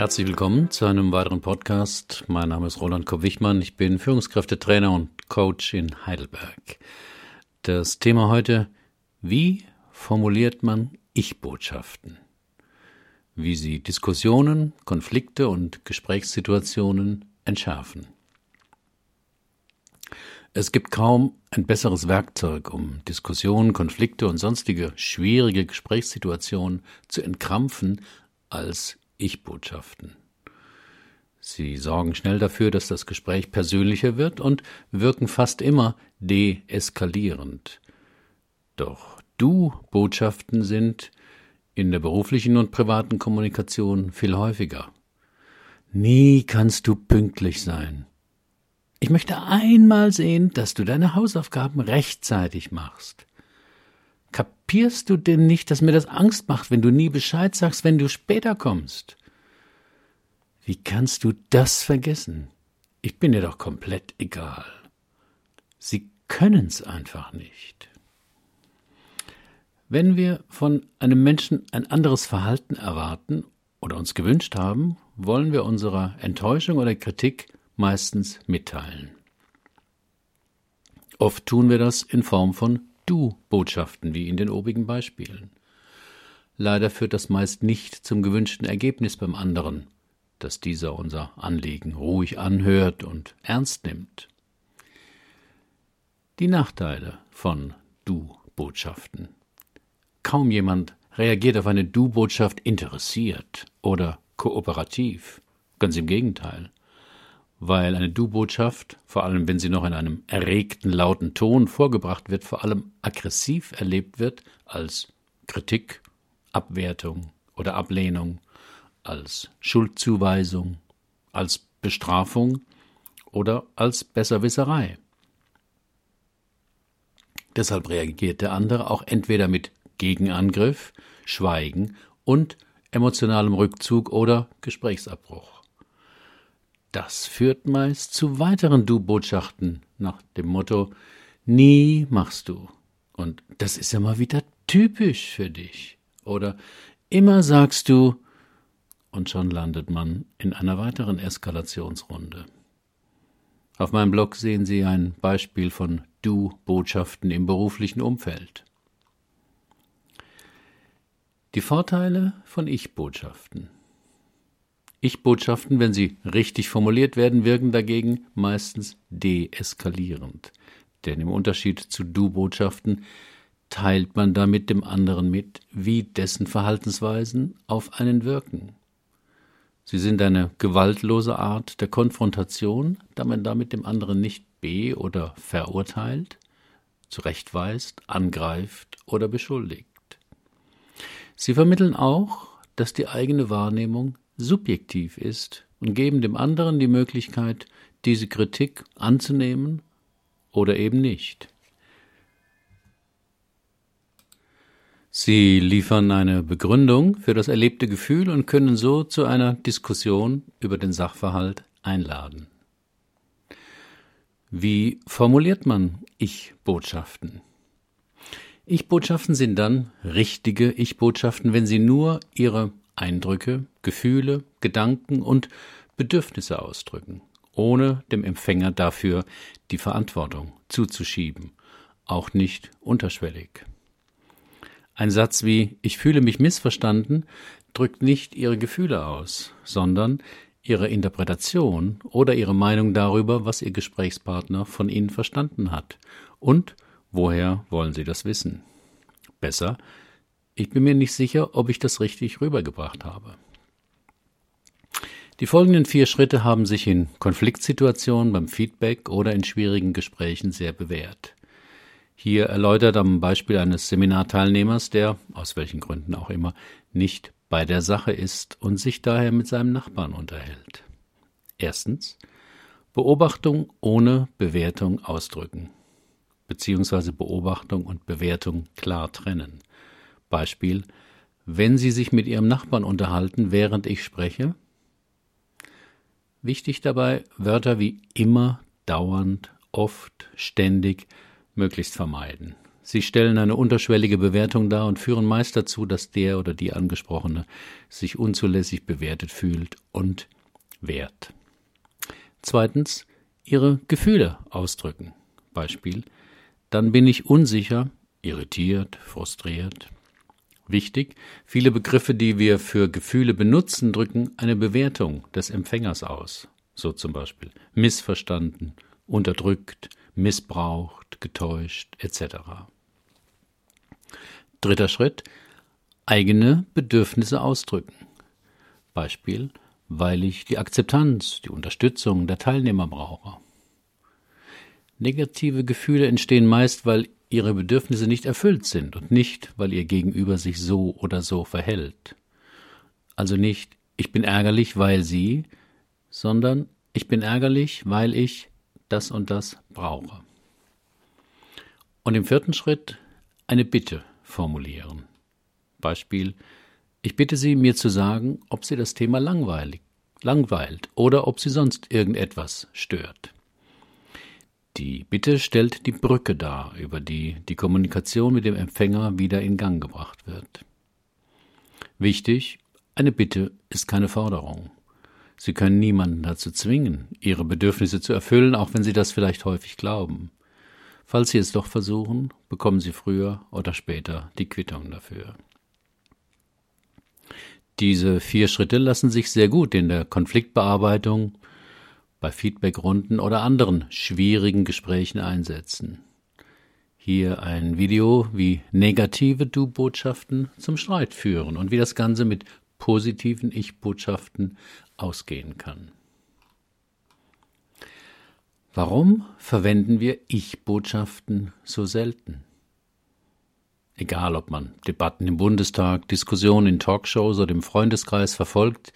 Herzlich willkommen zu einem weiteren Podcast. Mein Name ist Roland Kopp-Wichmann. Ich bin Führungskräftetrainer und Coach in Heidelberg. Das Thema heute, wie formuliert man Ich-Botschaften? Wie sie Diskussionen, Konflikte und Gesprächssituationen entschärfen. Es gibt kaum ein besseres Werkzeug, um Diskussionen, Konflikte und sonstige schwierige Gesprächssituationen zu entkrampfen, als Ich-Botschaften. Sie sorgen schnell dafür, dass das Gespräch persönlicher wird und wirken fast immer deeskalierend. Doch Du-Botschaften sind in der beruflichen und privaten Kommunikation viel häufiger. Nie kannst du pünktlich sein. Ich möchte einmal sehen, dass du deine Hausaufgaben rechtzeitig machst. Kapierst du denn nicht, dass mir das Angst macht, wenn du nie Bescheid sagst, wenn du später kommst? Wie kannst du das vergessen? Ich bin dir doch komplett egal. Sie können's einfach nicht. Wenn wir von einem Menschen ein anderes Verhalten erwarten oder uns gewünscht haben, wollen wir unserer Enttäuschung oder Kritik meistens mitteilen. Oft tun wir das in Form von Du-Botschaften, wie in den obigen Beispielen. Leider führt das meist nicht zum gewünschten Ergebnis beim anderen, dass dieser unser Anliegen ruhig anhört und ernst nimmt. Die Nachteile von Du-Botschaften. Kaum jemand reagiert auf eine Du-Botschaft interessiert oder kooperativ. Ganz im Gegenteil weil eine Du-Botschaft, vor allem wenn sie noch in einem erregten, lauten Ton vorgebracht wird, vor allem aggressiv erlebt wird als Kritik, Abwertung oder Ablehnung, als Schuldzuweisung, als Bestrafung oder als Besserwisserei. Deshalb reagiert der andere auch entweder mit Gegenangriff, Schweigen und emotionalem Rückzug oder Gesprächsabbruch. Das führt meist zu weiteren Du-Botschaften nach dem Motto Nie machst du. Und das ist ja mal wieder typisch für dich. Oder immer sagst du, und schon landet man in einer weiteren Eskalationsrunde. Auf meinem Blog sehen Sie ein Beispiel von Du-Botschaften im beruflichen Umfeld. Die Vorteile von Ich-Botschaften. Ich-Botschaften, wenn sie richtig formuliert werden, wirken dagegen meistens deeskalierend. Denn im Unterschied zu Du-Botschaften teilt man damit dem anderen mit, wie dessen Verhaltensweisen auf einen wirken. Sie sind eine gewaltlose Art der Konfrontation, da man damit dem anderen nicht be- oder verurteilt, zurechtweist, angreift oder beschuldigt. Sie vermitteln auch, dass die eigene Wahrnehmung subjektiv ist und geben dem anderen die Möglichkeit, diese Kritik anzunehmen oder eben nicht. Sie liefern eine Begründung für das erlebte Gefühl und können so zu einer Diskussion über den Sachverhalt einladen. Wie formuliert man Ich-Botschaften? Ich-Botschaften sind dann richtige Ich-Botschaften, wenn sie nur ihre Eindrücke, Gefühle, Gedanken und Bedürfnisse ausdrücken, ohne dem Empfänger dafür die Verantwortung zuzuschieben, auch nicht unterschwellig. Ein Satz wie Ich fühle mich missverstanden drückt nicht ihre Gefühle aus, sondern ihre Interpretation oder ihre Meinung darüber, was ihr Gesprächspartner von ihnen verstanden hat und woher wollen sie das wissen. Besser, ich bin mir nicht sicher, ob ich das richtig rübergebracht habe. Die folgenden vier Schritte haben sich in Konfliktsituationen, beim Feedback oder in schwierigen Gesprächen sehr bewährt. Hier erläutert am Beispiel eines Seminarteilnehmers, der, aus welchen Gründen auch immer, nicht bei der Sache ist und sich daher mit seinem Nachbarn unterhält. Erstens Beobachtung ohne Bewertung ausdrücken, beziehungsweise Beobachtung und Bewertung klar trennen. Beispiel, wenn Sie sich mit Ihrem Nachbarn unterhalten, während ich spreche. Wichtig dabei Wörter wie immer, dauernd, oft, ständig möglichst vermeiden. Sie stellen eine unterschwellige Bewertung dar und führen meist dazu, dass der oder die Angesprochene sich unzulässig bewertet fühlt und wert. Zweitens, ihre Gefühle ausdrücken. Beispiel, dann bin ich unsicher, irritiert, frustriert. Wichtig, viele Begriffe, die wir für Gefühle benutzen, drücken eine Bewertung des Empfängers aus. So zum Beispiel missverstanden, unterdrückt, missbraucht, getäuscht etc. Dritter Schritt, eigene Bedürfnisse ausdrücken. Beispiel, weil ich die Akzeptanz, die Unterstützung der Teilnehmer brauche. Negative Gefühle entstehen meist, weil ihre Bedürfnisse nicht erfüllt sind und nicht, weil ihr Gegenüber sich so oder so verhält. Also nicht, ich bin ärgerlich, weil sie, sondern ich bin ärgerlich, weil ich das und das brauche. Und im vierten Schritt eine Bitte formulieren. Beispiel, ich bitte Sie, mir zu sagen, ob Sie das Thema langweilig, langweilt oder ob Sie sonst irgendetwas stört. Die Bitte stellt die Brücke dar, über die die Kommunikation mit dem Empfänger wieder in Gang gebracht wird. Wichtig, eine Bitte ist keine Forderung. Sie können niemanden dazu zwingen, ihre Bedürfnisse zu erfüllen, auch wenn sie das vielleicht häufig glauben. Falls sie es doch versuchen, bekommen sie früher oder später die Quittung dafür. Diese vier Schritte lassen sich sehr gut in der Konfliktbearbeitung, bei Feedbackrunden oder anderen schwierigen Gesprächen einsetzen. Hier ein Video, wie negative Du-Botschaften zum Streit führen und wie das Ganze mit positiven Ich-Botschaften ausgehen kann. Warum verwenden wir Ich-Botschaften so selten? Egal, ob man Debatten im Bundestag, Diskussionen in Talkshows oder im Freundeskreis verfolgt,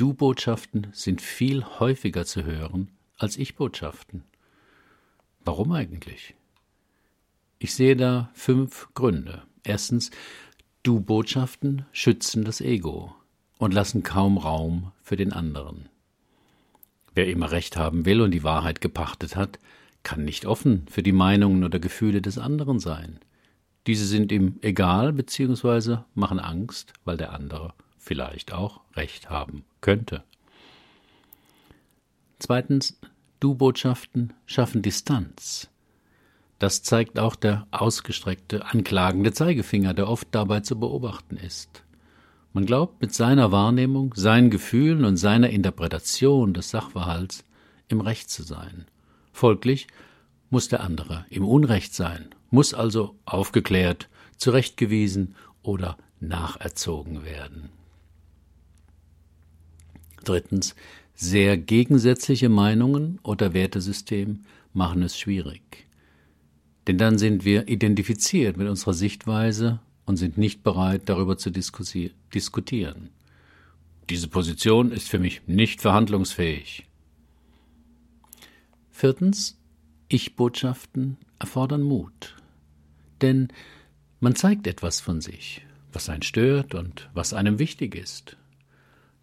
Du-Botschaften sind viel häufiger zu hören als Ich-Botschaften. Warum eigentlich? Ich sehe da fünf Gründe. Erstens, Du-Botschaften schützen das Ego und lassen kaum Raum für den anderen. Wer immer Recht haben will und die Wahrheit gepachtet hat, kann nicht offen für die Meinungen oder Gefühle des anderen sein. Diese sind ihm egal bzw. machen Angst, weil der andere vielleicht auch Recht haben könnte. Zweitens, Du-Botschaften schaffen Distanz. Das zeigt auch der ausgestreckte, anklagende Zeigefinger, der oft dabei zu beobachten ist. Man glaubt, mit seiner Wahrnehmung, seinen Gefühlen und seiner Interpretation des Sachverhalts im Recht zu sein. Folglich muss der andere im Unrecht sein muss also aufgeklärt, zurechtgewiesen oder nacherzogen werden. Drittens, sehr gegensätzliche Meinungen oder Wertesystem machen es schwierig. Denn dann sind wir identifiziert mit unserer Sichtweise und sind nicht bereit, darüber zu diskutieren. Diese Position ist für mich nicht verhandlungsfähig. Viertens, Ich-Botschaften erfordern Mut denn man zeigt etwas von sich, was einen stört und was einem wichtig ist.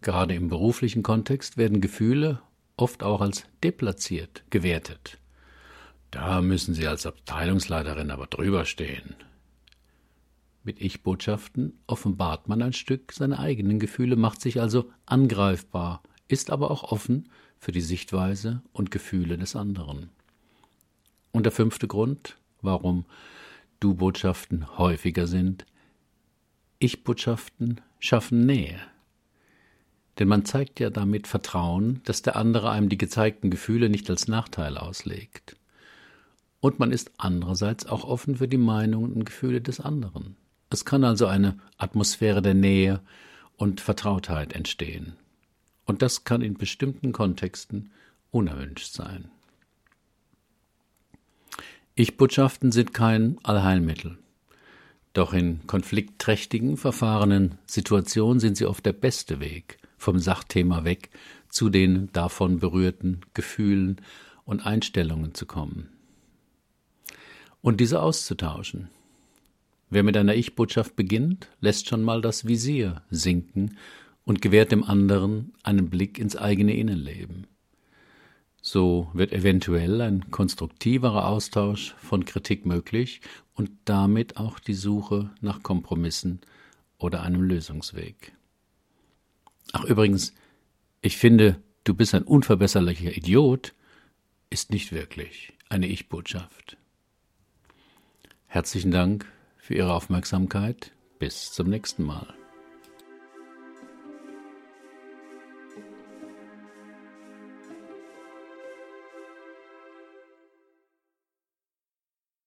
Gerade im beruflichen Kontext werden Gefühle oft auch als deplatziert gewertet. Da müssen Sie als Abteilungsleiterin aber drüber stehen. Mit Ich-Botschaften offenbart man ein Stück seine eigenen Gefühle, macht sich also angreifbar, ist aber auch offen für die Sichtweise und Gefühle des anderen. Und der fünfte Grund, warum Du-Botschaften häufiger sind. Ich-Botschaften schaffen Nähe. Denn man zeigt ja damit Vertrauen, dass der andere einem die gezeigten Gefühle nicht als Nachteil auslegt. Und man ist andererseits auch offen für die Meinungen und Gefühle des anderen. Es kann also eine Atmosphäre der Nähe und Vertrautheit entstehen. Und das kann in bestimmten Kontexten unerwünscht sein. Ich-Botschaften sind kein Allheilmittel. Doch in konfliktträchtigen, verfahrenen Situationen sind sie oft der beste Weg vom Sachthema weg zu den davon berührten Gefühlen und Einstellungen zu kommen. Und diese auszutauschen. Wer mit einer Ich-Botschaft beginnt, lässt schon mal das Visier sinken und gewährt dem anderen einen Blick ins eigene Innenleben. So wird eventuell ein konstruktiverer Austausch von Kritik möglich und damit auch die Suche nach Kompromissen oder einem Lösungsweg. Ach übrigens, ich finde, du bist ein unverbesserlicher Idiot, ist nicht wirklich eine Ich-Botschaft. Herzlichen Dank für Ihre Aufmerksamkeit. Bis zum nächsten Mal.